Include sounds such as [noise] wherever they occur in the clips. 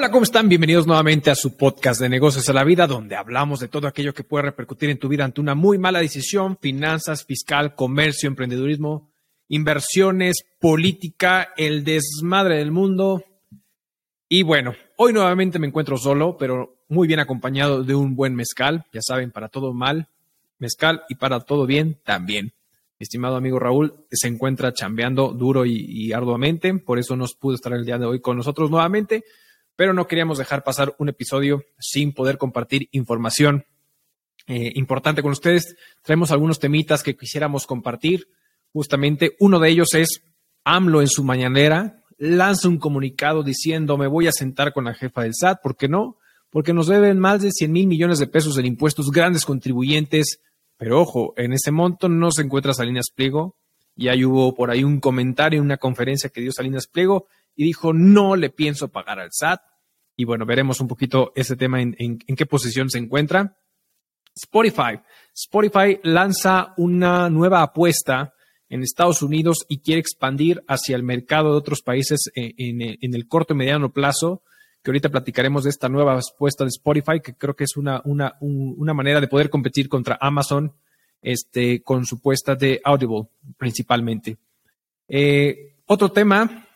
Hola, ¿cómo están? Bienvenidos nuevamente a su podcast de negocios a la vida, donde hablamos de todo aquello que puede repercutir en tu vida ante una muy mala decisión, finanzas, fiscal, comercio, emprendedurismo, inversiones, política, el desmadre del mundo. Y bueno, hoy nuevamente me encuentro solo, pero muy bien acompañado de un buen mezcal. Ya saben, para todo mal, mezcal y para todo bien también. Mi estimado amigo Raúl se encuentra chambeando duro y, arduamente, por eso nos pudo estar el día de hoy con nosotros nuevamente pero no queríamos dejar pasar un episodio sin poder compartir información eh, importante con ustedes. Traemos algunos temitas que quisiéramos compartir. Justamente uno de ellos es AMLO en su mañanera lanza un comunicado diciendo me voy a sentar con la jefa del SAT, ¿por qué no? Porque nos deben más de 100 mil millones de pesos en impuestos, grandes contribuyentes, pero ojo, en ese monto no se encuentra Salinas Pliego, y ahí hubo por ahí un comentario, una conferencia que dio Salinas Pliego y dijo no le pienso pagar al SAT, y bueno, veremos un poquito ese tema en, qué posición se encuentra. Spotify. Spotify lanza una nueva apuesta en Estados Unidos y quiere expandir hacia el mercado de otros países en, el corto y mediano plazo, que ahorita platicaremos de esta nueva apuesta de Spotify, que creo que es una, una, una manera de poder competir contra Amazon este, con su puesta de Audible principalmente. Eh, otro tema,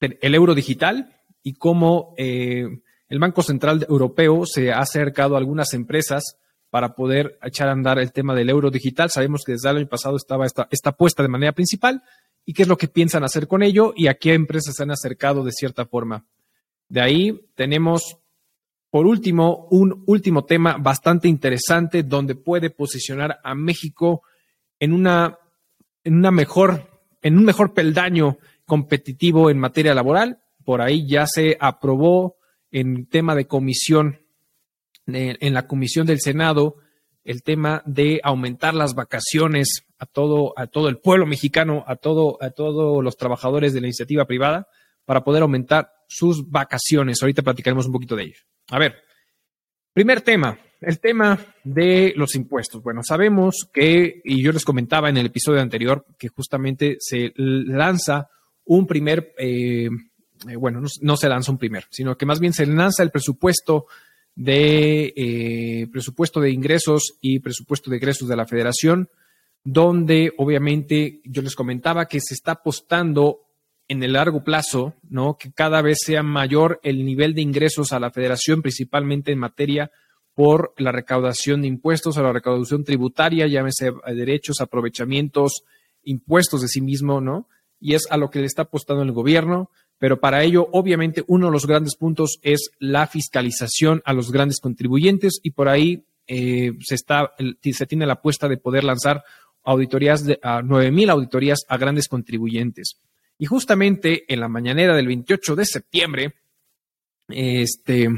el euro digital y cómo eh, el Banco Central Europeo se ha acercado a algunas empresas para poder echar a andar el tema del euro digital. Sabemos que desde el año pasado estaba esta, esta puesta de manera principal y qué es lo que piensan hacer con ello y a qué empresas se han acercado de cierta forma. De ahí tenemos, por último, un último tema bastante interesante donde puede posicionar a México en una, en una mejor, en un mejor peldaño competitivo en materia laboral. Por ahí ya se aprobó en tema de comisión, en la comisión del Senado, el tema de aumentar las vacaciones a todo, a todo el pueblo mexicano, a todo, a todos los trabajadores de la iniciativa privada, para poder aumentar sus vacaciones. Ahorita platicaremos un poquito de ello. A ver, primer tema, el tema de los impuestos. Bueno, sabemos que, y yo les comentaba en el episodio anterior, que justamente se lanza un primer eh, eh, bueno, no, se lanza un primer, sino que más bien se lanza el presupuesto de eh, presupuesto de ingresos y presupuesto de egresos de la federación, donde obviamente yo les comentaba que se está apostando en el largo plazo, ¿no? Que cada vez sea mayor el nivel de ingresos a la federación, principalmente en materia por la recaudación de impuestos, a la recaudación tributaria, llámese derechos, aprovechamientos, impuestos de sí mismo, ¿no? Y es a lo que le está apostando el gobierno pero para ello, obviamente, uno de los grandes puntos es la fiscalización a los grandes contribuyentes y por ahí eh, se, está, se tiene la apuesta de poder lanzar auditorías de a 9.000 auditorías a grandes contribuyentes. Y justamente en la mañanera del 28 de septiembre, este,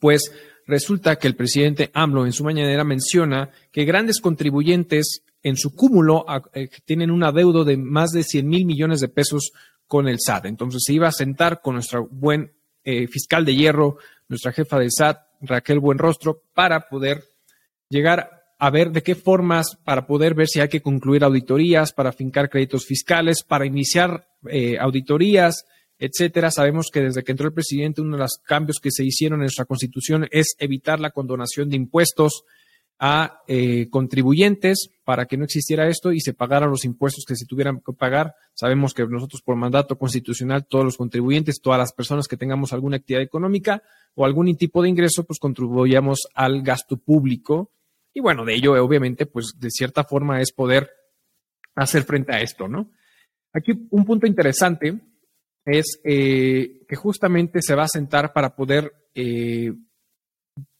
pues resulta que el presidente AMLO en su mañanera menciona que grandes contribuyentes en su cúmulo eh, tienen un adeudo de más de 100 mil millones de pesos con el SAT. Entonces se iba a sentar con nuestro buen eh, fiscal de hierro, nuestra jefa de SAT, Raquel Buenrostro, para poder llegar a ver de qué formas, para poder ver si hay que concluir auditorías, para fincar créditos fiscales, para iniciar eh, auditorías, etcétera. Sabemos que desde que entró el presidente, uno de los cambios que se hicieron en nuestra constitución es evitar la condonación de impuestos a eh, contribuyentes para que no existiera esto y se pagaran los impuestos que se tuvieran que pagar. Sabemos que nosotros por mandato constitucional, todos los contribuyentes, todas las personas que tengamos alguna actividad económica o algún tipo de ingreso, pues contribuyamos al gasto público. Y bueno, de ello obviamente, pues de cierta forma es poder hacer frente a esto, ¿no? Aquí un punto interesante es eh, que justamente se va a sentar para poder eh,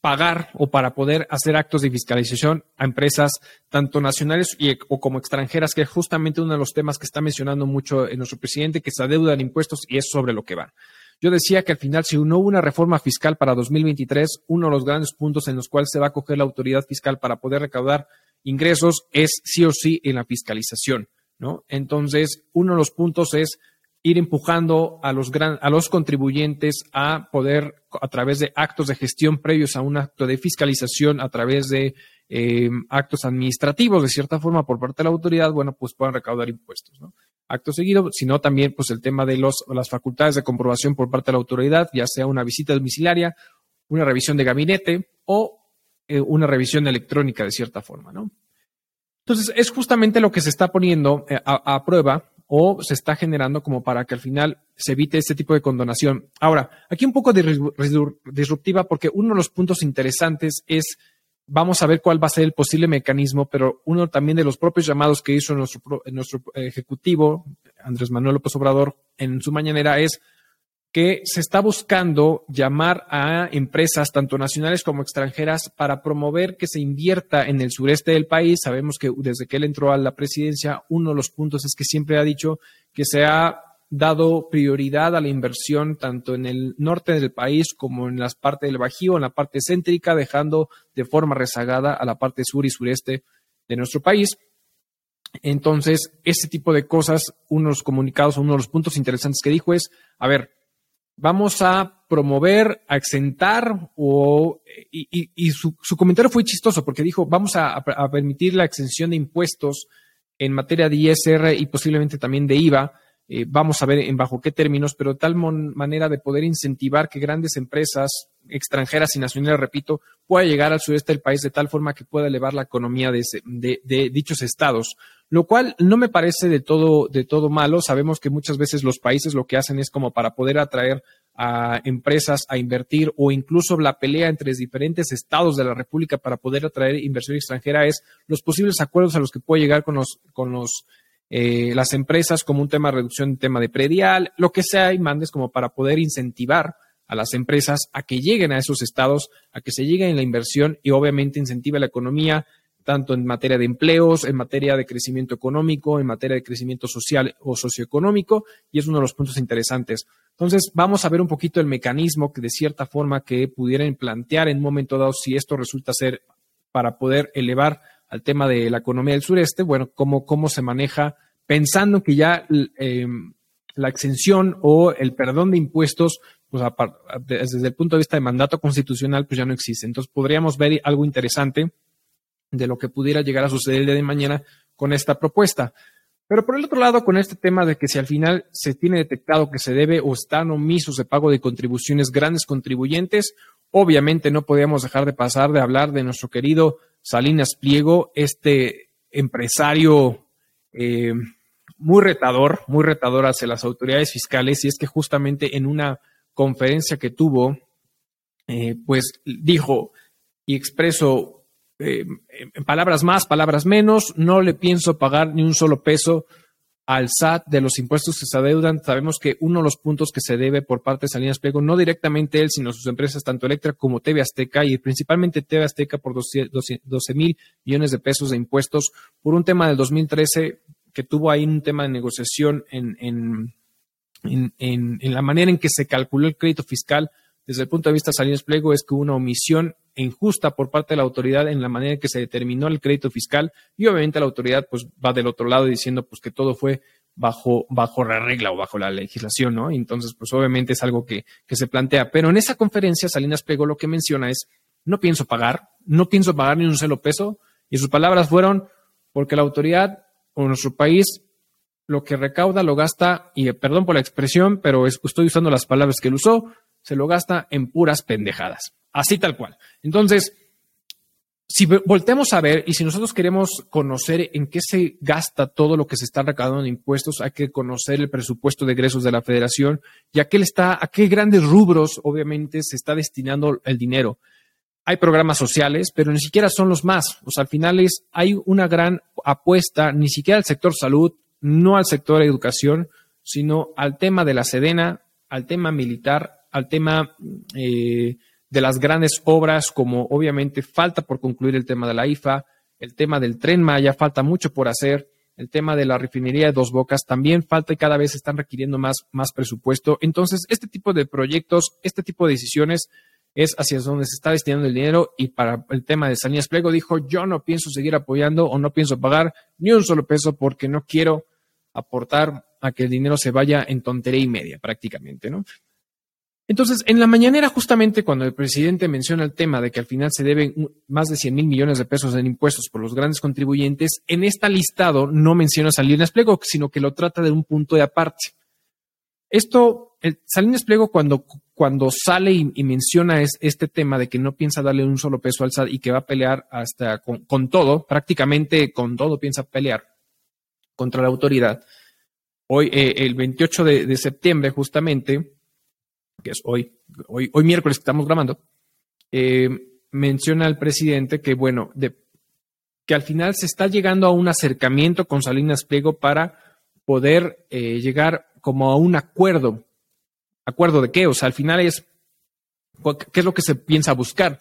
pagar o para poder hacer actos de fiscalización a empresas tanto nacionales y, o como extranjeras, que es justamente uno de los temas que está mencionando mucho en nuestro presidente, que se adeudan impuestos y es sobre lo que va. Yo decía que al final, si no hubo una reforma fiscal para 2023, uno de los grandes puntos en los cuales se va a coger la autoridad fiscal para poder recaudar ingresos es sí o sí en la fiscalización, ¿no? Entonces, uno de los puntos es ir empujando a los, gran, a los contribuyentes a poder, a través de actos de gestión previos a un acto de fiscalización, a través de eh, actos administrativos de cierta forma por parte de la autoridad, bueno, pues puedan recaudar impuestos, ¿no? Acto seguido, sino también pues el tema de los, las facultades de comprobación por parte de la autoridad, ya sea una visita domiciliaria, una revisión de gabinete o eh, una revisión electrónica de cierta forma, ¿no? Entonces, es justamente lo que se está poniendo eh, a, prueba o se está generando como para que al final se evite este tipo de condonación. Ahora, aquí un poco disruptiva porque uno de los puntos interesantes es, vamos a ver cuál va a ser el posible mecanismo, pero uno también de los propios llamados que hizo nuestro, nuestro ejecutivo, Andrés Manuel López Obrador, en su mañanera es que se está buscando llamar a empresas, tanto nacionales como extranjeras, para promover que se invierta en el sureste del país. Sabemos que desde que él entró a la presidencia, uno de los puntos es que siempre ha dicho que se ha dado prioridad a la inversión tanto en el norte del país como en las partes del Bajío, en la parte céntrica, dejando de forma rezagada a la parte sur y sureste de nuestro país. Entonces, este tipo de cosas, uno de los comunicados, uno de los puntos interesantes que dijo es, a ver, vamos a promover, a exentar, o, y, su, comentario fue chistoso porque dijo, vamos a, permitir la exención de impuestos en materia de ISR y posiblemente también de IVA. Eh, vamos a ver en bajo qué términos, pero de tal manera de poder incentivar que grandes empresas extranjeras y nacionales, repito, puedan llegar al sureste del país de tal forma que pueda elevar la economía de, de dichos estados lo cual no me parece de todo, de todo malo. Sabemos que muchas veces los países lo que hacen es como para poder atraer a empresas a invertir o incluso la pelea entre diferentes estados de la República para poder atraer inversión extranjera es los posibles acuerdos a los que puede llegar con los, con los eh, las empresas como un tema de reducción, un tema de predial, lo que sea y mandes como para poder incentivar a las empresas a que lleguen a esos estados, a que se llegue en la inversión y obviamente incentive la economía, tanto en materia de empleos, en materia de crecimiento económico, en materia de crecimiento social o socioeconómico, y es uno de los puntos interesantes. Entonces, vamos a ver un poquito el mecanismo que de cierta forma que pudieran plantear en un momento dado si esto resulta ser para poder elevar al tema de la economía del sureste, bueno, cómo, cómo se maneja pensando que ya em, la exención o el perdón de impuestos, pues desde el punto de vista de mandato constitucional, pues ya no existe. Entonces, podríamos ver algo interesante de lo que pudiera llegar a suceder el día de mañana con esta propuesta. Pero por el otro lado, con este tema de que si al final se tiene detectado que se debe o están omisos de pago de contribuciones grandes contribuyentes, obviamente no podíamos dejar de pasar de hablar de nuestro querido Salinas Pliego, este empresario eh, muy retador, muy retador hacia las autoridades fiscales, y es que justamente en una conferencia que tuvo, eh, pues dijo y expresó eh, en palabras más, palabras menos, no le pienso pagar ni un solo peso al SAT de los impuestos que se adeudan. Sabemos que uno de los puntos que se debe por parte de Salinas Pliego, no directamente él, sino sus empresas, tanto Electra como TV Azteca, y principalmente TV Azteca por 12 mil millones de pesos de impuestos, por un tema del 2013 que tuvo ahí un tema de negociación en la manera en que se calculó el crédito fiscal desde el punto de vista de Salinas Pliego es que hubo una omisión injusta por parte de la autoridad en la manera en que se determinó el crédito fiscal y obviamente la autoridad pues va del otro lado diciendo pues que todo fue bajo, bajo la regla o bajo la legislación, ¿no? Entonces pues obviamente es algo que, que se plantea. Pero en esa conferencia Salinas Pliego lo que menciona es no pienso pagar, no pienso pagar ni un solo peso y sus palabras fueron porque la autoridad o nuestro país lo que recauda lo gasta, y perdón por la expresión, pero estoy usando las palabras que él usó, se lo gasta en puras pendejadas. Así tal cual. Entonces, si volteamos a ver y si nosotros queremos conocer en qué se gasta todo lo que se está recaudando en impuestos, hay que conocer el presupuesto de egresos de la federación y a qué, está, a qué grandes rubros obviamente se está destinando el dinero. Hay programas sociales, pero ni siquiera son los más. O sea, al final es, hay una gran apuesta, ni siquiera al sector salud, no al sector educación, sino al tema de la Sedena, al tema militar, al tema eh, de las grandes obras, como obviamente falta por concluir el tema de la IFA, el tema del tren Maya, falta mucho por hacer, el tema de la refinería de Dos Bocas también falta y cada vez están requiriendo más, más presupuesto. Entonces, este tipo de proyectos, este tipo de decisiones es hacia donde se está destinando el dinero y para el tema de Salinas Pliego dijo, yo no pienso seguir apoyando o no pienso pagar ni un solo peso porque no quiero aportar a que el dinero se vaya en tontería y media prácticamente, ¿no? Entonces, en la mañanera, justamente cuando el presidente menciona el tema de que al final se deben más de 100 mil millones de pesos en impuestos por los grandes contribuyentes, en este listado no menciona Salinas Pliego, sino que lo trata de un punto de aparte. Esto, el Salinas Pliego cuando, cuando sale y, menciona es, este tema de que no piensa darle un solo peso al SAT y que va a pelear hasta con, todo, prácticamente con todo piensa pelear contra la autoridad. Hoy, eh, el 28 de septiembre, justamente, hoy, hoy, hoy miércoles que estamos grabando, eh, menciona el presidente que, bueno, de, que al final se está llegando a un acercamiento con Salinas Pliego para poder eh, llegar como a un acuerdo. ¿Acuerdo de qué? O sea, al final es, ¿qué es lo que se piensa buscar?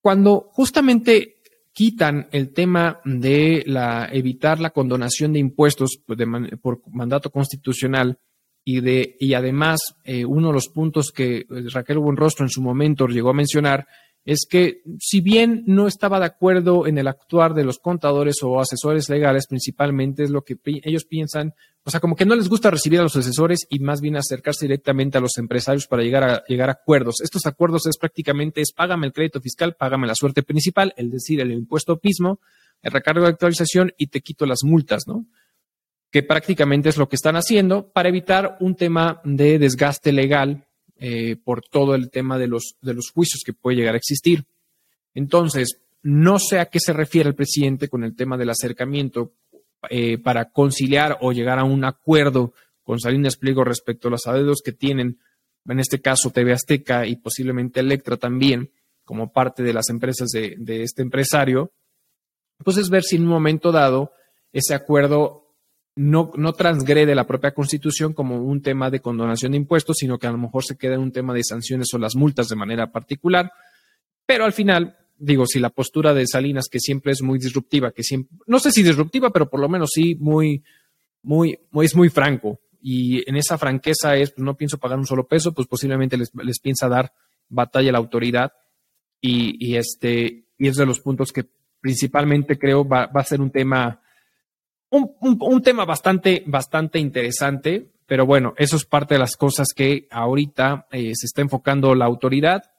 Cuando justamente quitan el tema de la, evitar la condonación de impuestos pues, por mandato constitucional, y, de, y además, eh, uno de los puntos que eh, Raquel Buenrostro en su momento llegó a mencionar es que si bien no estaba de acuerdo en el actuar de los contadores o asesores legales, principalmente es lo que ellos piensan, o sea, como que no les gusta recibir a los asesores y más bien acercarse directamente a los empresarios para llegar a, llegar a acuerdos. Estos acuerdos es prácticamente es págame el crédito fiscal, págame la suerte principal, es decir, el impuesto mismo, el recargo de actualización y te quito las multas, ¿no? Que prácticamente es lo que están haciendo para evitar un tema de desgaste legal eh, por todo el tema de los, de los juicios que puede llegar a existir. Entonces, no sé a qué se refiere el presidente con el tema del acercamiento eh, para conciliar o llegar a un acuerdo con Salinas Pliego respecto a los adeudos que tienen, en este caso TV Azteca y posiblemente Electra también, como parte de las empresas de, de este empresario, pues es ver si en un momento dado ese acuerdo no, transgrede la propia constitución como un tema de condonación de impuestos, sino que a lo mejor se queda en un tema de sanciones o las multas de manera particular. Pero al final, digo, si la postura de Salinas, que siempre es muy disruptiva, que siempre, no sé si disruptiva, pero por lo menos sí muy, muy, es muy franco. Y en esa franqueza es, pues no pienso pagar un solo peso, pues posiblemente les, les piensa dar batalla a la autoridad. Y, este, y es de los puntos que principalmente creo va a ser un tema un, tema bastante, bastante interesante, pero bueno, eso es parte de las cosas que ahorita eh, se está enfocando la autoridad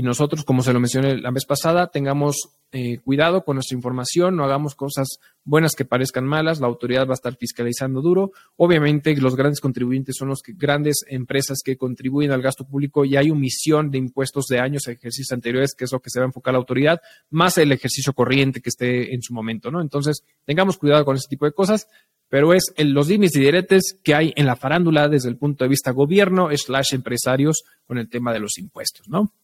y nosotros, como se lo mencioné la vez pasada, tengamos eh, cuidado con nuestra información, no hagamos cosas buenas que parezcan malas, la autoridad va a estar fiscalizando duro. Obviamente los grandes contribuyentes son las grandes empresas que contribuyen al gasto público y hay omisión de impuestos de años, ejercicios anteriores, que es lo que se va a enfocar la autoridad, más el ejercicio corriente que esté en su momento, ¿no? Entonces, tengamos cuidado con ese tipo de cosas, pero es los límites y diretes que hay en la farándula desde el punto de vista gobierno slash empresarios con el tema de los impuestos, ¿no?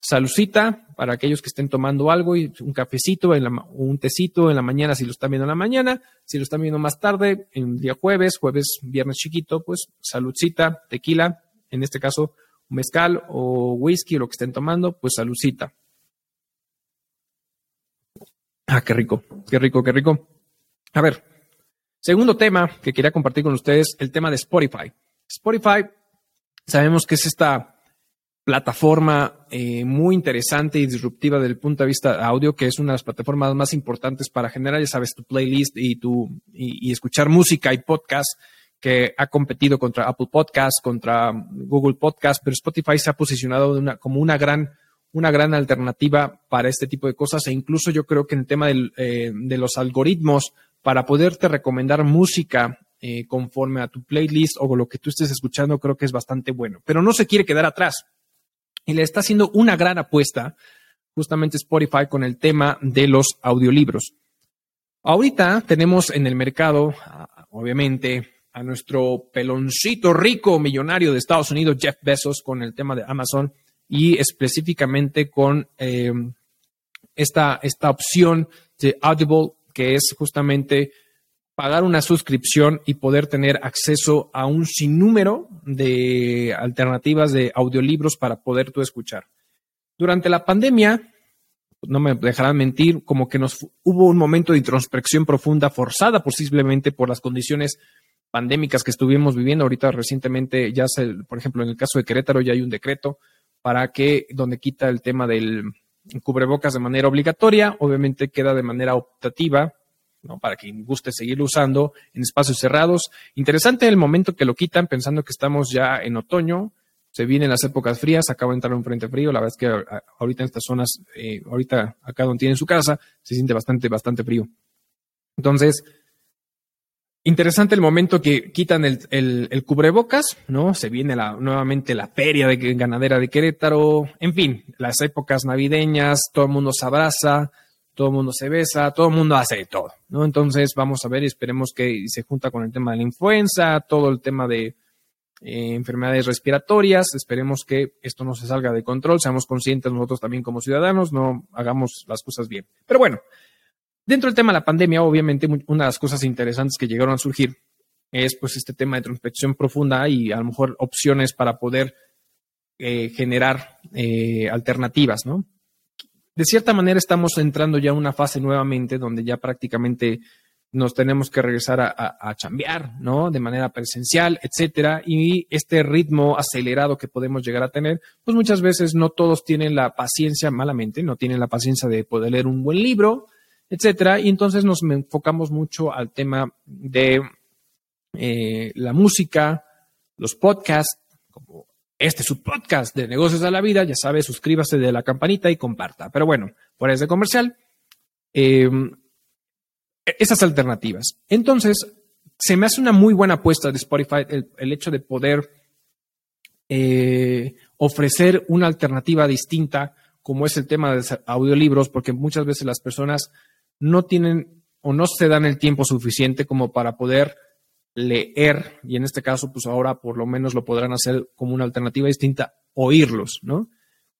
Salucita para aquellos que estén tomando algo y un cafecito, en un tecito en la mañana si lo están viendo en la mañana, si lo están viendo más tarde, en día jueves, jueves, viernes chiquito, pues saludcita, tequila, en este caso mezcal o whisky lo que estén tomando, pues saludcita. Ah, qué rico, qué rico, qué rico. A ver, segundo tema que quería compartir con ustedes, el tema de Spotify. Spotify, sabemos que es esta plataforma eh, muy interesante y disruptiva desde el punto de vista audio, que es una de las plataformas más importantes para generar, ya sabes, tu playlist y, tu, y, escuchar música y podcast, que ha competido contra Apple Podcast, contra Google Podcast, pero Spotify se ha posicionado una, como una gran, una gran alternativa para este tipo de cosas e incluso yo creo que en el tema eh, de los algoritmos para poderte recomendar música eh, conforme a tu playlist o lo que tú estés escuchando, creo que es bastante bueno. Pero no se quiere quedar atrás y le está haciendo una gran apuesta justamente Spotify con el tema de los audiolibros. Ahorita tenemos en el mercado, obviamente, a nuestro peloncito rico millonario de Estados Unidos, Jeff Bezos, con el tema de Amazon y específicamente con eh, esta, esta opción de Audible, que es justamente pagar una suscripción y poder tener acceso a un sinnúmero de alternativas de audiolibros para poder tú escuchar. Durante la pandemia, no me dejarán mentir, como que nos hubo un momento de introspección profunda forzada posiblemente por las condiciones pandémicas que estuvimos viviendo. Ahorita recientemente, ya se, por ejemplo, en el caso de Querétaro ya hay un decreto para que donde quita el tema del cubrebocas de manera obligatoria, obviamente queda de manera optativa para quien guste seguir usando en espacios cerrados. Interesante el momento que lo quitan, pensando que estamos ya en otoño. se vienen las épocas frías, acaba de entrar un frente frío, la verdad es que ahorita en estas zonas, eh, ahorita acá donde tienen su casa, se siente bastante, bastante frío. Entonces, interesante el momento que quitan el, cubrebocas, ¿no? Se viene la, nuevamente la feria de ganadera de Querétaro, en fin, las épocas navideñas, todo el mundo se abraza, todo el mundo se besa, todo el mundo hace todo, ¿no? Entonces, vamos a ver y esperemos que se junta con el tema de la influenza, todo el tema de eh, enfermedades respiratorias. Esperemos que esto no se salga de control, seamos conscientes nosotros también como ciudadanos, no hagamos las cosas bien. Pero bueno, dentro del tema de la pandemia, obviamente una de las cosas interesantes que llegaron a surgir es pues este tema de introspección profunda y a lo mejor opciones para poder eh, generar eh, alternativas, ¿no? De cierta manera estamos entrando ya a una fase nuevamente donde ya prácticamente nos tenemos que regresar a, a, chambear, ¿no? De manera presencial, etcétera. Y este ritmo acelerado que podemos llegar a tener, pues muchas veces no todos tienen la paciencia, malamente, no tienen la paciencia de poder leer un buen libro, etcétera. Y entonces nos enfocamos mucho al tema de eh, la música, los podcasts, como este es su podcast de negocios a la vida, ya sabe, suscríbase de la campanita y comparta. Pero bueno, por ese comercial. Eh, esas alternativas. Entonces, se me hace una muy buena apuesta de Spotify el, hecho de poder eh, ofrecer una alternativa distinta, como es el tema de audiolibros, porque muchas veces las personas no tienen o no se dan el tiempo suficiente como para poder leer, y en este caso, pues ahora por lo menos lo podrán hacer como una alternativa distinta, oírlos, ¿no?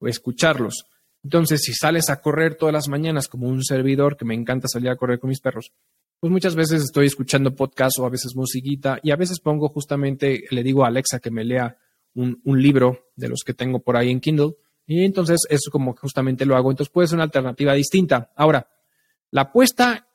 O escucharlos. Entonces, si sales a correr todas las mañanas como un servidor, que me encanta salir a correr con mis perros, pues muchas veces estoy escuchando podcast o a veces musiquita y a veces pongo justamente, le digo a Alexa que me lea un, libro de los que tengo por ahí en Kindle y entonces eso como justamente lo hago. Entonces puede ser una alternativa distinta. Ahora, la apuesta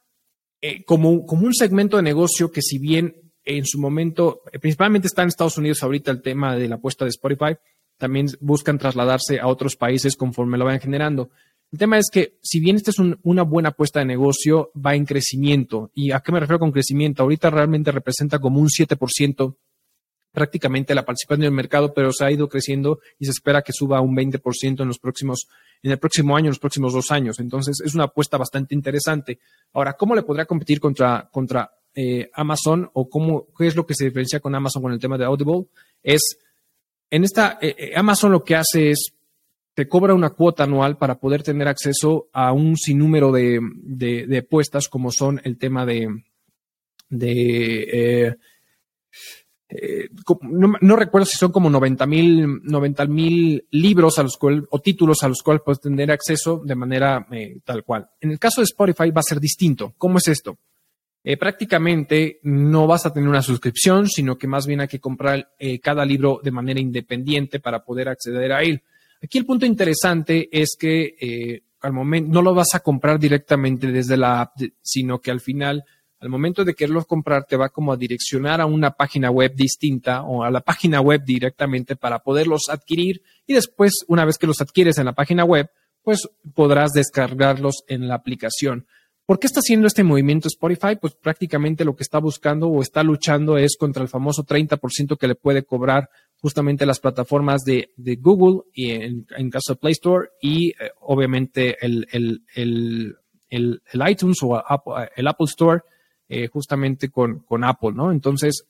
eh, como, como un segmento de negocio que si bien en su momento, principalmente está en Estados Unidos ahorita el tema de la apuesta de Spotify, también buscan trasladarse a otros países conforme lo vayan generando. El tema es que si bien esta es una buena apuesta de negocio, va en crecimiento. ¿Y a qué me refiero con crecimiento? Ahorita realmente representa como un 7% prácticamente la participación del mercado, pero se ha ido creciendo y se espera que suba un 20% en los próximos, en el próximo año, en los próximos dos años. Entonces, es una apuesta bastante interesante. Ahora, ¿cómo le podrá competir contra, contra eh, Amazon o cómo, qué es lo que se diferencia con Amazon con el tema de Audible? Es en esta, eh, eh, Amazon lo que hace es, te cobra una cuota anual para poder tener acceso a un sinnúmero de, de, apuestas, como son el tema de, de no, recuerdo si son como 90 mil 90 mil libros a los cuales, o títulos a los cuales puedes tener acceso de manera tal cual. En el caso de Spotify va a ser distinto. ¿Cómo es esto? Eh, prácticamente no vas a tener una suscripción, sino que más bien hay que comprar eh, cada libro de manera independiente para poder acceder a él. Aquí el punto interesante es que eh, al momento no lo vas a comprar directamente desde la app, sino que al final, al momento de quererlo comprar, te va como a direccionar a una página web distinta o a la página web directamente para poderlos adquirir y después, una vez que los adquieres en la página web, pues podrás descargarlos en la aplicación. ¿Por qué está haciendo este movimiento Spotify? Pues prácticamente lo que está buscando o está luchando es contra el famoso 30% que le puede cobrar justamente las plataformas de, Google y en, caso de Play Store y eh, obviamente el, iTunes o el Apple Store eh, justamente con, con, Apple, ¿no? Entonces,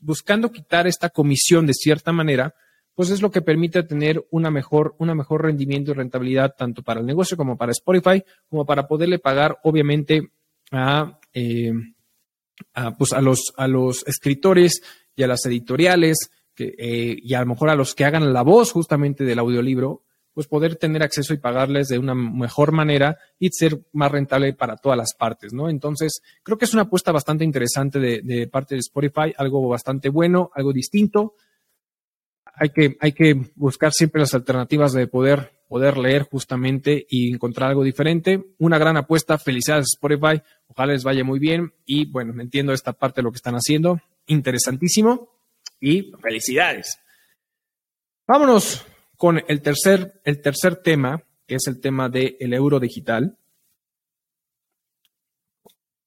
buscando quitar esta comisión de cierta manera, pues es lo que permite tener una mejor, una mejor rendimiento y rentabilidad tanto para el negocio como para Spotify, como para poderle pagar, obviamente, a, eh, pues a, los, a los escritores y a las editoriales eh, y a lo mejor a los que hagan la voz justamente del audiolibro, pues poder tener acceso y pagarles de una mejor manera y ser más rentable para todas las partes, ¿no? Entonces, creo que es una apuesta bastante interesante de, de parte de Spotify, algo bastante bueno, algo distinto, hay que, hay que buscar siempre las alternativas de poder, poder leer justamente y encontrar algo diferente. Una gran apuesta. Felicidades Spotify. Ojalá les vaya muy bien. Y bueno, entiendo esta parte de lo que están haciendo. Interesantísimo. Y felicidades. Vámonos con el tercer, el tercer tema, que es el tema del euro digital.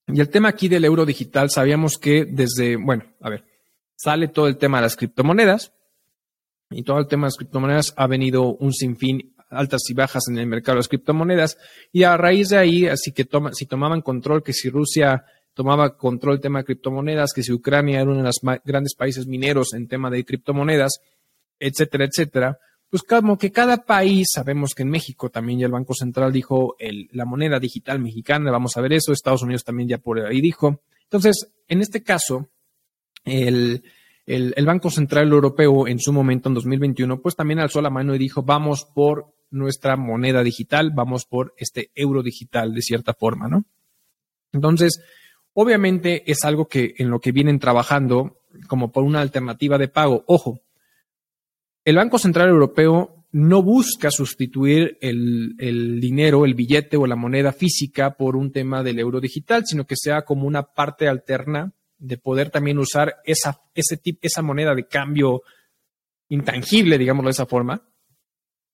Y el tema aquí del euro digital, sabíamos que desde, bueno, a ver, sale todo el tema de las criptomonedas y todo el tema de las criptomonedas ha venido un sinfín altas y bajas en el mercado de las criptomonedas y a raíz de ahí, así que toma, si tomaban control, que si Rusia tomaba control del tema de criptomonedas, que si Ucrania era uno de los grandes países mineros en tema de criptomonedas, etcétera, etcétera, pues como que cada país, sabemos que en México también ya el Banco Central dijo el, la moneda digital mexicana, vamos a ver eso, Estados Unidos también ya por ahí dijo. Entonces, en este caso, el, el, el, Banco Central Europeo en su momento, en 2021, pues también alzó la mano y dijo, vamos por nuestra moneda digital, vamos por este euro digital de cierta forma, ¿no? Entonces, obviamente es algo que en lo que vienen trabajando como por una alternativa de pago. Ojo, el Banco Central Europeo no busca sustituir el, dinero, el billete o la moneda física por un tema del euro digital, sino que sea como una parte alterna de poder también usar esa, ese esa moneda de cambio intangible, digámoslo de esa forma,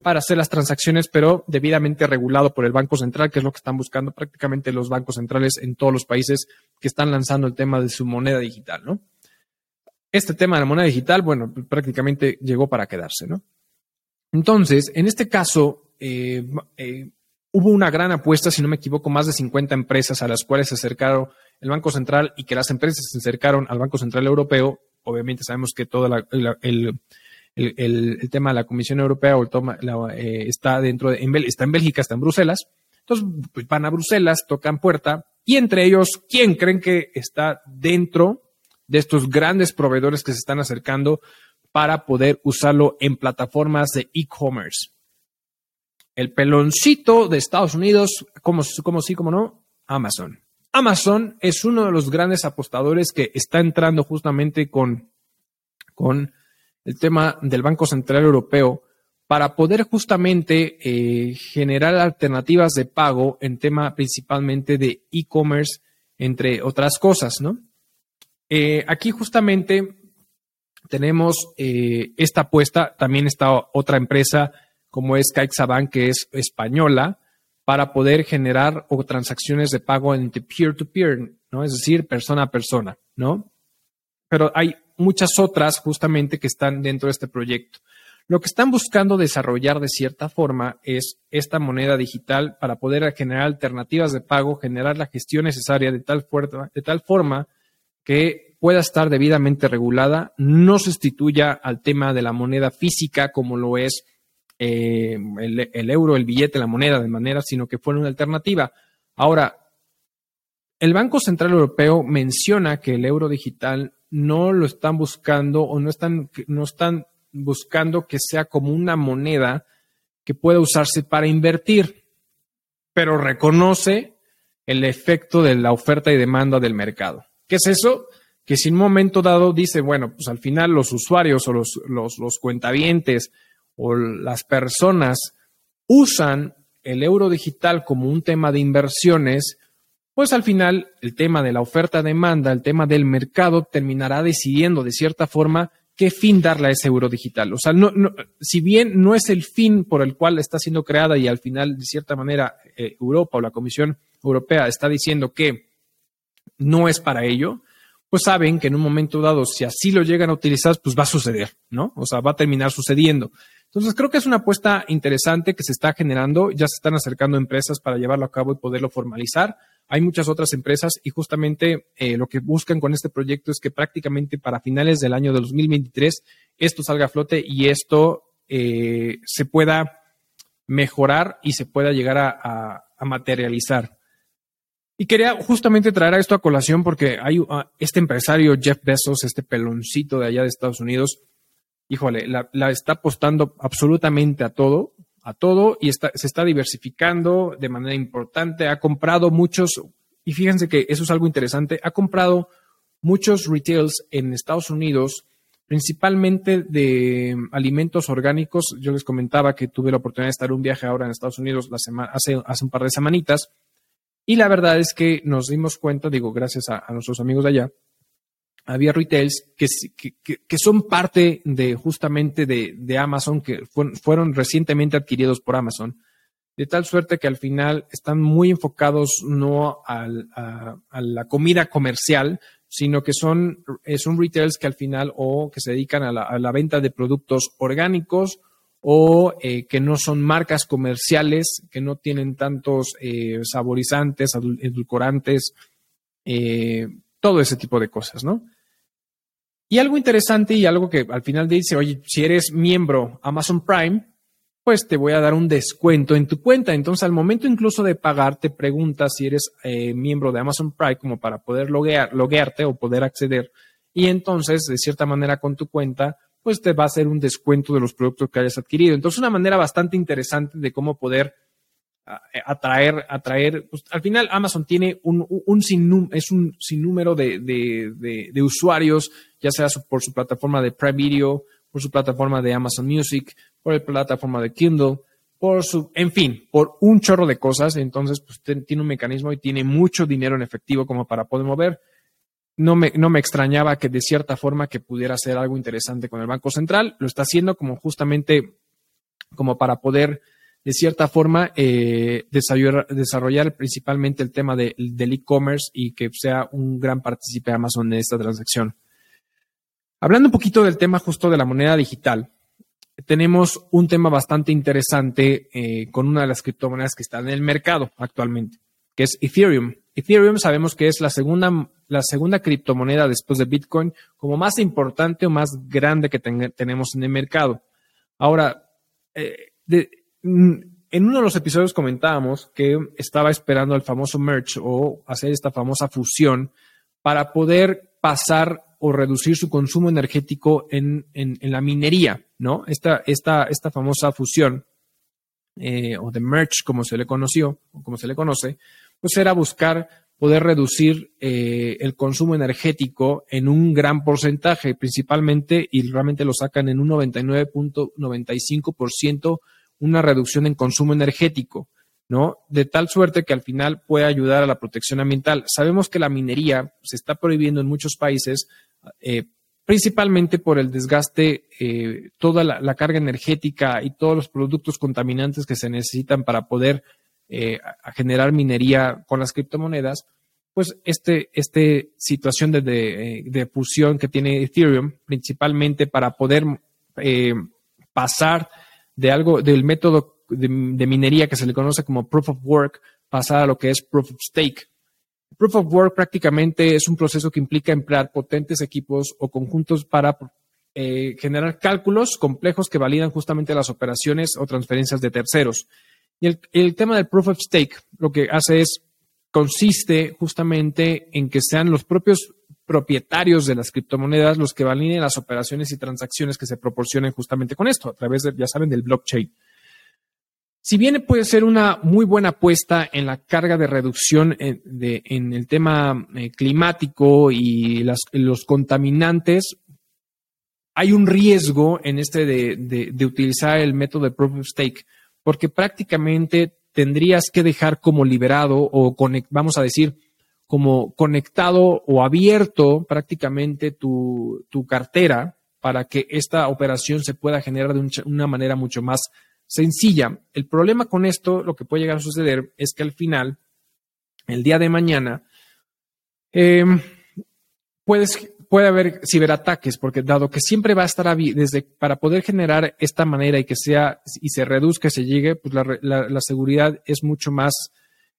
para hacer las transacciones, pero debidamente regulado por el Banco Central, que es lo que están buscando prácticamente los bancos centrales en todos los países que están lanzando el tema de su moneda digital, ¿no? este tema de la moneda digital, bueno, prácticamente llegó para quedarse, ¿no? Entonces, en este caso, eh, eh, hubo una gran apuesta, si no me equivoco, más de 50 empresas a las cuales se acercaron el Banco Central y que las empresas se acercaron al Banco Central Europeo. Obviamente sabemos que todo el, tema de la Comisión Europea o el toma, eh, está dentro de, en, está en Bélgica, está en Bruselas. Entonces, pues, van a Bruselas, tocan puerta y entre ellos, ¿quién creen que está dentro de estos grandes proveedores que se están acercando para poder usarlo en plataformas de e-commerce. El peloncito de Estados Unidos, como, como sí, como no, Amazon. Amazon es uno de los grandes apostadores que está entrando justamente con, con el tema del Banco Central Europeo para poder justamente eh, generar alternativas de pago en tema principalmente de e-commerce, entre otras cosas, ¿no? Eh, aquí justamente tenemos eh, esta apuesta, también está otra empresa como es CaixaBank, que es española, para poder generar o transacciones de pago entre peer-to-peer, ¿no? Es decir, persona a persona, ¿no? Pero hay muchas otras justamente que están dentro de este proyecto. Lo que están buscando desarrollar de cierta forma es esta moneda digital para poder generar alternativas de pago, generar la gestión necesaria de tal, de tal forma que pueda estar debidamente regulada, no sustituya al tema de la moneda física como lo es eh, el, euro, el billete, la moneda de manera, sino que fuera una alternativa. Ahora, el Banco Central Europeo menciona que el euro digital no lo están buscando o no están, no están buscando que sea como una moneda que pueda usarse para invertir, pero reconoce el efecto de la oferta y demanda del mercado. ¿Qué es eso? Que si en un momento dado dice, bueno, pues al final los usuarios o los, los, los cuentavientes o las personas usan el euro digital como un tema de inversiones, pues al final el tema de la oferta-demanda, el tema del mercado terminará decidiendo de cierta forma qué fin darle a ese euro digital. O sea, no, si bien no es el fin por el cual está siendo creada y al final, de cierta manera, eh, Europa o la Comisión Europea está diciendo que no es para ello, pues saben que en un momento dado, si así lo llegan a utilizar, pues va a suceder, ¿no? O sea, va a terminar sucediendo. Entonces, creo que es una apuesta interesante que se está generando. Ya se están acercando empresas para llevarlo a cabo y poderlo formalizar. Hay muchas otras empresas y justamente eh, lo que buscan con este proyecto es que prácticamente para finales del año de 2023 esto salga a flote y esto eh, se pueda mejorar y se pueda llegar a materializar. Y quería justamente traer a esto a colación porque hay uh, este empresario Jeff Bezos, este peloncito de allá de Estados Unidos, híjole, la, está apostando absolutamente a todo, a todo y se está diversificando de manera importante. Ha comprado muchos, y fíjense que eso es algo interesante, ha comprado muchos retails en Estados Unidos, principalmente de alimentos orgánicos. Yo les comentaba que tuve la oportunidad de estar un viaje ahora en Estados Unidos hace, hace un par de semanitas y la verdad es que nos dimos cuenta, digo, gracias a, nuestros amigos de allá, había retails que, que, son parte de justamente de, Amazon, que fueron, recientemente adquiridos por Amazon, de tal suerte que al final están muy enfocados no a, la comida comercial, sino que son, eh, son retails que al final o que se dedican a la, venta de productos orgánicos o eh, que no son marcas comerciales, que no tienen tantos eh, saborizantes, edulcorantes, todo ese tipo de cosas, ¿no? Y algo interesante y algo que al final dice, oye, si eres miembro Amazon Prime, pues te voy a dar un descuento en tu cuenta. Entonces, al momento incluso de pagar, te preguntas si eres eh, miembro de Amazon Prime como para poder loguear, loguearte o poder acceder. Y entonces, de cierta manera, con tu cuenta, pues te va a hacer un descuento de los productos que hayas adquirido. Entonces, una manera bastante interesante de cómo poder eh, atraer, atraer, pues, al final Amazon tiene un, un sinnúmero de, usuarios, ya sea por su plataforma de Prime Video, por su plataforma de Amazon Music, por la plataforma de Kindle, por su, en fin, por un chorro de cosas. Entonces, pues tiene un mecanismo y tiene mucho dinero en efectivo como para poder mover. No me, no me extrañaba que de cierta forma que pudiera hacer algo interesante con el Banco Central. Lo está haciendo como justamente como para poder de cierta forma eh, desarrollar, principalmente el tema del e-commerce y que sea un gran partícipe Amazon en esta transacción. Hablando un poquito del tema justo de la moneda digital, tenemos un tema bastante interesante eh, con una de las criptomonedas que están en el mercado actualmente, que es Ethereum. Ethereum sabemos que es la segunda, la segunda criptomoneda después de Bitcoin como más importante o más grande que tenemos en el mercado. Ahora, eh, en uno de los episodios comentábamos que estaba esperando el famoso merge o hacer esta famosa fusión para poder pasar o reducir su consumo energético en, la minería, ¿no? Esta, esta, esta famosa fusión eh, o de merge, como se le conoció, o como se le conoce, pues era buscar poder reducir eh, el consumo energético en un gran porcentaje, principalmente, y realmente lo sacan en un 99.95% una reducción en consumo energético. ¿no? De tal suerte que al final puede ayudar a la protección ambiental. Sabemos que la minería se está prohibiendo en muchos países, eh, principalmente por el desgaste, eh, toda la, carga energética y todos los productos contaminantes que se necesitan para poder eh, generar minería con las criptomonedas. Pues este, este situación de, de, fusión que tiene Ethereum, principalmente para poder pasar de algo, del método de, minería que se le conoce como proof of work pasar a lo que es proof of stake. Proof of work prácticamente es un proceso que implica emplear potentes equipos o conjuntos para eh, generar cálculos complejos que validan justamente las operaciones o transferencias de terceros. Y el, el, tema del proof of stake lo que hace es, consiste justamente en que sean los propios propietarios de las criptomonedas los que validen las operaciones y transacciones que se proporcionen justamente con esto, a través, de, ya saben, del blockchain. Si bien puede ser una muy buena apuesta en la carga de reducción en, el tema eh, climático y los contaminantes, hay un riesgo en este de, utilizar el método de proof of stake, porque prácticamente tendrías que dejar como liberado o vamos a decir como conectado o abierto prácticamente tu, cartera para que esta operación se pueda generar de una manera mucho más sencilla. El problema con esto, lo que puede llegar a suceder es que al final, el día de mañana, em, puedes, puede haber ciberataques, porque dado que siempre va a estar desde para poder generar esta manera y que sea y se reduzca, se llegue, pues la, la, seguridad es mucho más,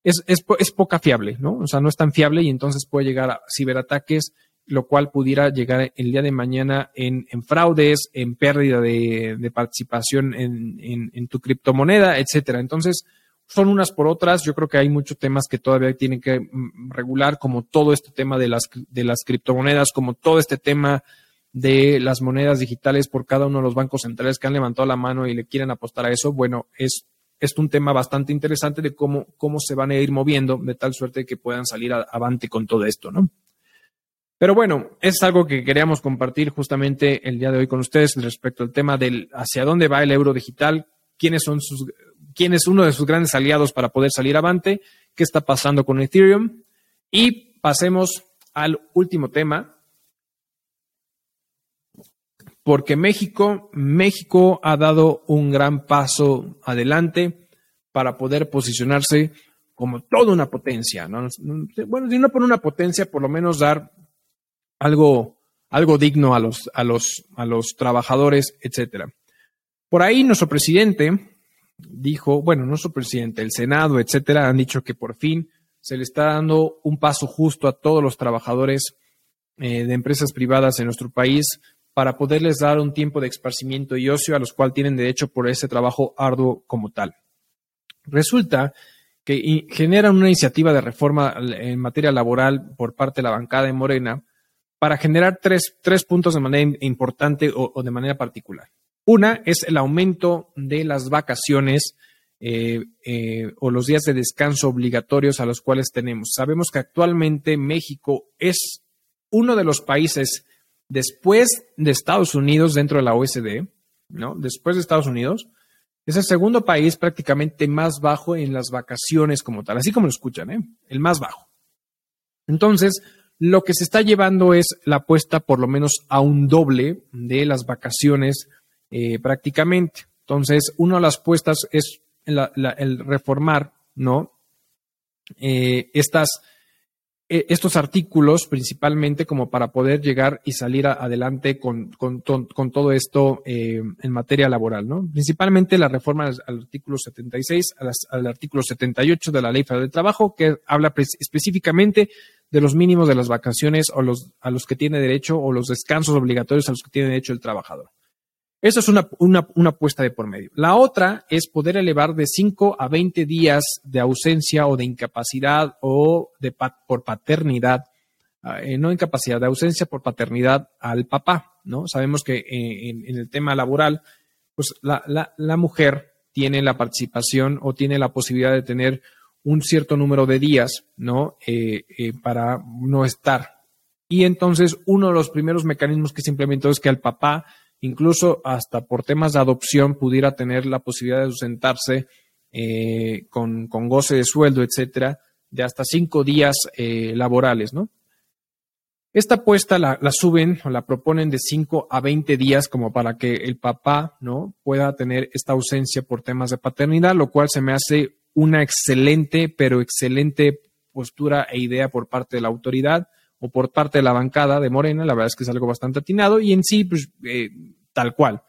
es, es, es, poca fiable, ¿no? O sea, no es tan fiable y entonces puede llegar a ciberataques lo cual pudiera llegar el día de mañana en, fraudes, en pérdida de, participación en, tu criptomoneda, etcétera. Entonces, son unas por otras. Yo creo que hay muchos temas que todavía tienen que mm, regular, como todo este tema de las, de las criptomonedas, como todo este tema de las monedas digitales por cada uno de los bancos centrales que han levantado la mano y le quieren apostar a eso. Bueno, es, es un tema bastante interesante de cómo, cómo se van a ir moviendo de tal suerte que puedan salir avante con todo esto, ¿no? Pero bueno, es algo que queríamos compartir justamente el día de hoy con ustedes respecto al tema del hacia dónde va el euro digital, quiénes son sus, quién es uno de sus grandes aliados para poder salir avante, qué está pasando con Ethereum y pasemos al último tema. Porque México, México ha dado un gran paso adelante para poder posicionarse como toda una potencia. Bueno, si no por una potencia, por lo menos dar algo, algo digno a los, a los, a los trabajadores, etcétera. Por ahí nuestro presidente dijo, bueno, nuestro presidente, el Senado, etcétera, han dicho que por fin se le está dando un paso justo a todos los trabajadores eh, de empresas privadas en nuestro país para poderles dar un tiempo de esparcimiento y ocio a los cuales tienen derecho por ese trabajo arduo como tal. Resulta que genera una iniciativa de reforma en materia laboral por parte de la bancada de Morena para generar tres, puntos de manera importante o, de manera particular. Una es el aumento de las vacaciones eh, eh, o los días de descanso obligatorios a los cuales tenemos. Sabemos que actualmente México es uno de los países después de Estados Unidos dentro de la OSD, ¿no? Después de Estados Unidos, es el segundo país prácticamente más bajo en las vacaciones como tal, así como lo escuchan, ¿eh? el más bajo. Entonces, lo que se está llevando es la apuesta por lo menos a un doble de las vacaciones eh, prácticamente. Entonces, una de las apuestas es el reformar, ¿no? Eh, estas eh, estos artículos principalmente como para poder llegar y salir adelante con, con, todo esto eh, en materia laboral, ¿no? Principalmente la reforma al, artículo 76, al artículo 78 de la Ley Federal del Trabajo, que habla específicamente de los mínimos de las vacaciones o los, a los que tiene derecho o los descansos obligatorios a los que tiene derecho el trabajador. Esa es una, una, apuesta de por medio. La otra es poder elevar de 5 a 20 días de ausencia o de incapacidad o de por paternidad, ah, eh, no incapacidad, de ausencia por paternidad al papá, ¿no? Sabemos que eh, en, el tema laboral, pues la, la, mujer tiene la participación o tiene la posibilidad de tener un cierto número de días, ¿no? Eh, para no estar. Y entonces uno de los primeros mecanismos que se implementó es que al papá incluso hasta por temas de adopción pudiera tener la posibilidad de ausentarse eh, con, goce de sueldo, etcétera, de hasta cinco días eh, laborales, ¿no? Esta apuesta la, suben o la proponen de cinco a 20 días como para que el papá, ¿no? Pueda tener esta ausencia por temas de paternidad, lo cual se me hace una excelente, pero excelente postura e idea por parte de la autoridad o por parte de la bancada de Morena, la verdad es que es algo bastante atinado y en sí, pues, eh, tal cual.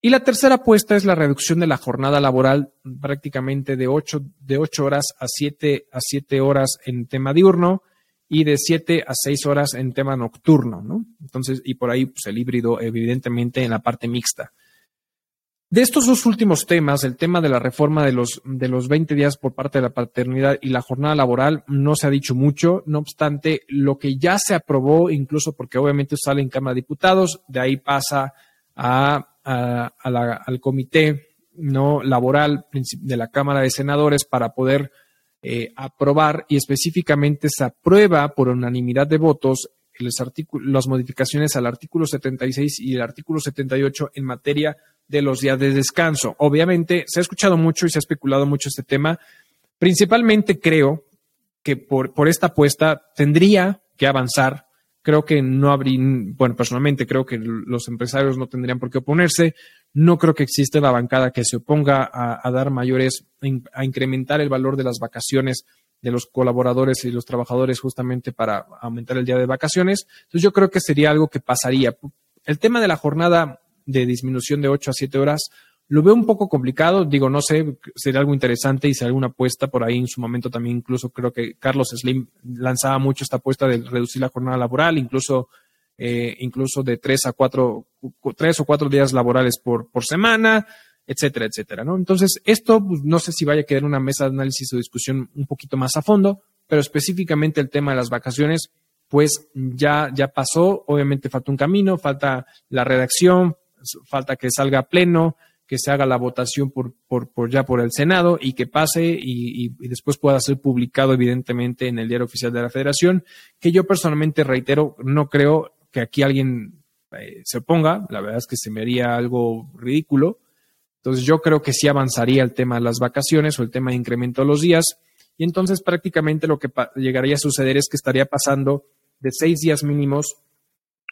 Y la tercera apuesta es la reducción de la jornada laboral prácticamente de 8, de horas a 7, a 7 horas en tema diurno y de 7 a 6 horas en tema nocturno, ¿no? Entonces, y por ahí pues, el híbrido, evidentemente, en la parte mixta. De estos dos últimos temas, el tema de la reforma de los, de los 20 días por parte de la paternidad y la jornada laboral, no se ha dicho mucho. No obstante, lo que ya se aprobó, incluso porque obviamente sale en Cámara de Diputados, de ahí pasa a, al comité no laboral de la Cámara de Senadores para poder eh, aprobar y específicamente se aprueba por unanimidad de votos las modificaciones al artículo 76 y el artículo 78 en materia de los días de descanso. Obviamente, se ha escuchado mucho y se ha especulado mucho este tema. Principalmente creo que por, por esta apuesta tendría que avanzar. Creo que no habría, bueno, personalmente creo que los empresarios no tendrían por qué oponerse. No creo que exista la bancada que se oponga a, dar mayores, a incrementar el valor de las vacaciones de los colaboradores y los trabajadores justamente para aumentar el día de vacaciones. Entonces yo creo que sería algo que pasaría. El tema de la jornada de disminución de 8 a 7 horas. Lo veo un poco complicado, digo, no sé, sería algo interesante y si alguna apuesta por ahí en su momento también, incluso creo que Carlos Slim lanzaba mucho esta apuesta de reducir la jornada laboral, incluso, eh, incluso de tres a cuatro, tres o cuatro días laborales por, por semana, etcétera, etcétera, ¿no? Entonces, esto pues, no sé si vaya a quedar una mesa de análisis o discusión un poquito más a fondo, pero específicamente el tema de las vacaciones, pues ya, ya pasó, obviamente falta un camino, falta la redacción, falta que salga a pleno, que se haga la votación por, por, ya por el Senado y que pase y, después pueda ser publicado evidentemente en el diario oficial de la Federación, que yo personalmente reitero, no creo que aquí alguien eh, se oponga, la verdad es que se me haría algo ridículo. Entonces yo creo que sí avanzaría el tema de las vacaciones o el tema de incremento de los días y entonces prácticamente lo que llegaría a suceder es que estaría pasando de seis días mínimos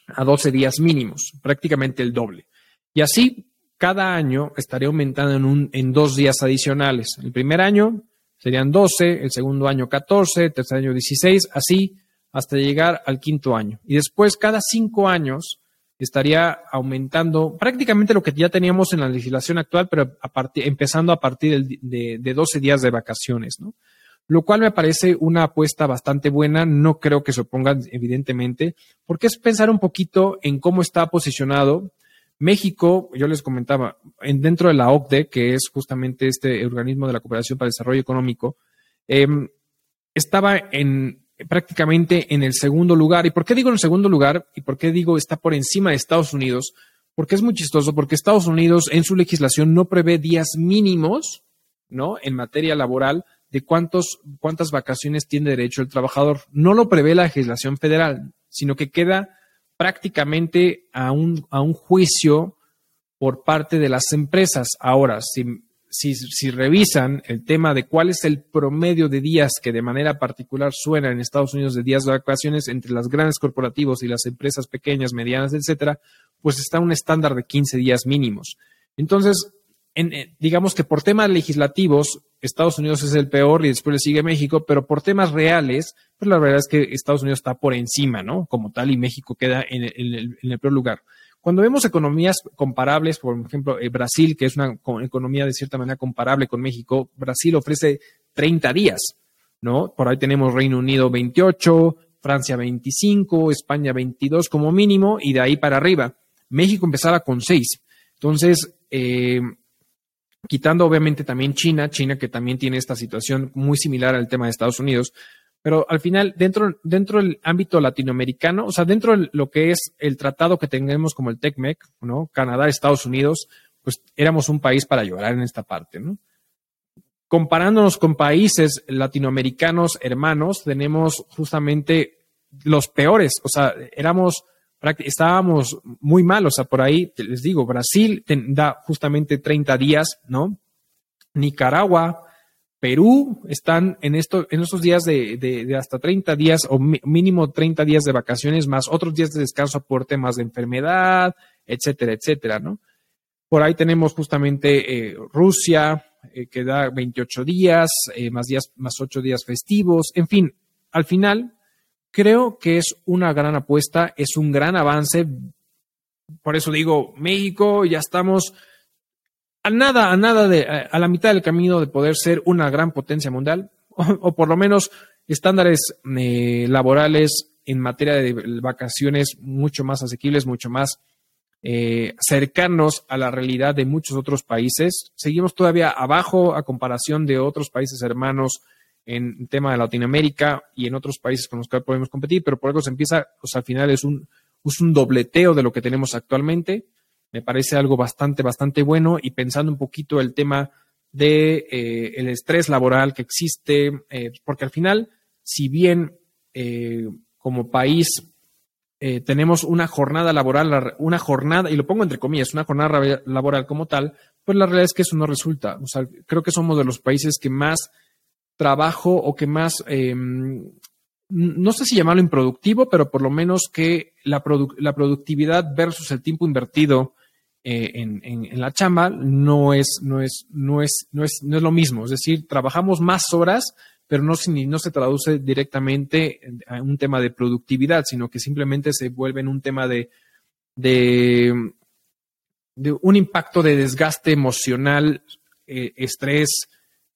a doce días mínimos, prácticamente el doble. Y así, cada año estaría aumentando en, un, en dos días adicionales. El primer año serían 12, el segundo año 14, el tercer año 16, así hasta llegar al quinto año. Y después, cada cinco años, estaría aumentando prácticamente lo que ya teníamos en la legislación actual, pero empezando a partir de, de 12 días de vacaciones, ¿no? Lo cual me parece una apuesta bastante buena. No creo que se opongan, evidentemente, porque es pensar un poquito en cómo está posicionado México, yo les comentaba, en, dentro de la OCDE, que es justamente este organismo de la cooperación para el desarrollo económico, em, estaba en prácticamente en el segundo lugar. ¿Y por qué digo en el segundo lugar? ¿Y por qué digo está por encima de Estados Unidos? Porque es muy chistoso, porque Estados Unidos en su legislación no prevé días mínimos, ¿no? En materia laboral de cuántos, cuántas vacaciones tiene derecho el trabajador. No lo prevé la legislación federal, sino que queda prácticamente a un, a un juicio por parte de las empresas. Ahora, si, si, revisan el tema de cuál es el promedio de días que de manera particular suena en Estados Unidos de días de vacaciones entre las grandes corporativos y las empresas pequeñas, medianas, etcétera, pues está un estándar de 15 días mínimos. Entonces, eh, digamos que por temas legislativos, Estados Unidos es el peor y después le sigue México, pero por temas reales, pues la verdad es que Estados Unidos está por encima, ¿no? Como tal, y México queda en el, peor lugar. Cuando vemos economías comparables, por ejemplo, eh, Brasil, que es una economía de cierta manera comparable con México, Brasil ofrece 30 días, ¿no? Por ahí tenemos Reino Unido 28, Francia 25, España 22 como mínimo, y de ahí para arriba. México empezaba con 6. Entonces, eh, quitando obviamente también China, China que también tiene esta situación muy similar al tema de Estados Unidos, pero al final, dentro, dentro del ámbito latinoamericano, o sea, dentro de lo que es el tratado que tenemos como el TECMEC, ¿no? Canadá, Estados Unidos, pues éramos un país para llorar en esta parte, ¿no? Comparándonos con países latinoamericanos hermanos, tenemos justamente los peores, o sea, éramos estábamos muy mal, o sea, por ahí les digo, Brasil da justamente 30 días, ¿no? Nicaragua, Perú están en, esto, en estos días de, hasta 30 días o mínimo 30 días de vacaciones más otros días de descanso por temas de enfermedad, etcétera, etcétera, ¿no? Por ahí tenemos justamente eh, Rusia, eh, que da 28 días, eh, más días, más 8 días festivos, en fin, al final Creo que es una gran apuesta, es un gran avance. Por eso digo, México, ya estamos a nada, a nada de, a la mitad del camino de poder ser una gran potencia mundial, [laughs] o, por lo menos estándares eh, laborales en materia de vacaciones mucho más asequibles, mucho más eh, cercanos a la realidad de muchos otros países. Seguimos todavía abajo a comparación de otros países hermanos en tema de Latinoamérica y en otros países con los que podemos competir, pero por algo se empieza, pues al final es un, un dobleteo de lo que tenemos actualmente. Me parece algo bastante, bastante bueno y pensando un poquito el tema de eh, el estrés laboral que existe, eh, porque al final, si bien eh, como país tenemos una jornada laboral, una jornada, y lo pongo entre comillas, una jornada laboral como tal, pues la realidad es que eso no resulta. O sea, creo que somos de los países que más trabajo o que más, em, no sé si llamarlo improductivo, pero por lo menos que la, la productividad versus el tiempo invertido eh, en, la chamba no es, no, es, no, es, no, es, no es lo mismo. Es decir, trabajamos más horas, pero no, no se traduce directamente a un tema de productividad, sino que simplemente se vuelve en un tema de, de, de un impacto de desgaste emocional, eh, estrés,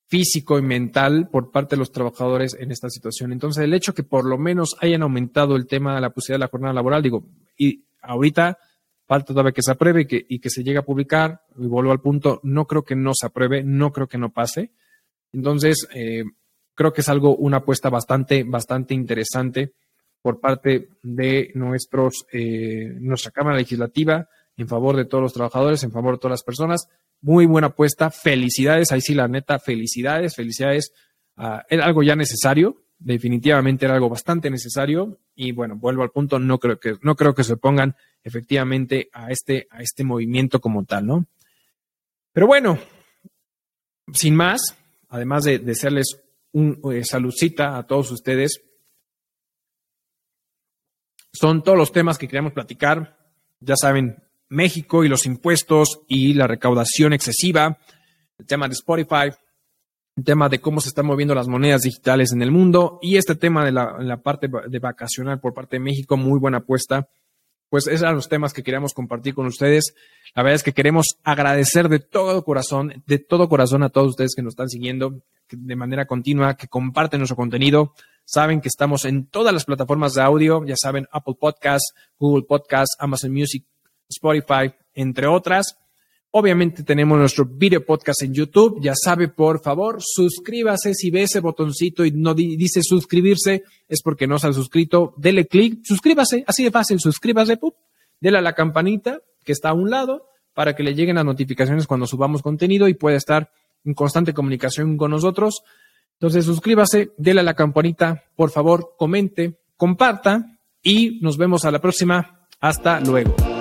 físico y mental por parte de los trabajadores en esta situación. Entonces, el hecho que por lo menos hayan aumentado el tema de la posibilidad de la jornada laboral, digo, y ahorita falta todavía que se apruebe y que, se llegue a publicar, y vuelvo al punto, no creo que no se apruebe, no creo que no pase. Entonces, eh, creo que es algo, una apuesta bastante, bastante interesante por parte de nuestros, eh, nuestra Cámara Legislativa en favor de todos los trabajadores, en favor de todas las personas. Muy buena apuesta. Felicidades. Ahí sí, la neta, felicidades. Felicidades. Uh, era algo ya necesario. Definitivamente era algo bastante necesario. Y bueno, vuelvo al punto. No creo que, no creo que se pongan efectivamente a este, a este movimiento como tal, ¿no? Pero bueno, sin más, además de desearles un eh, saludcita a todos ustedes, son todos los temas que queríamos platicar. Ya saben, México y los impuestos y la recaudación excesiva, el tema de Spotify, el tema de cómo se están moviendo las monedas digitales en el mundo y este tema de la, parte de vacacional por parte de México, muy buena apuesta. Pues esos eran los temas que queríamos compartir con ustedes. La verdad es que queremos agradecer de todo corazón, de todo corazón a todos ustedes que nos están siguiendo de manera continua, que comparten nuestro contenido. Saben que estamos en todas las plataformas de audio, ya saben, Apple Podcasts, Google Podcasts, Amazon Music, Spotify, entre otras. Obviamente tenemos nuestro video podcast en YouTube. Ya sabe, por favor, suscríbase. Si ve ese botoncito y no dice suscribirse, es porque no se ha suscrito. Dele clic, suscríbase, así de fácil, suscríbase, ¡pup! dele a la campanita que está a un lado para que le lleguen las notificaciones cuando subamos contenido y pueda estar en constante comunicación con nosotros. Entonces, suscríbase, dele a la campanita, por favor, comente, comparta y nos vemos a la próxima. Hasta luego.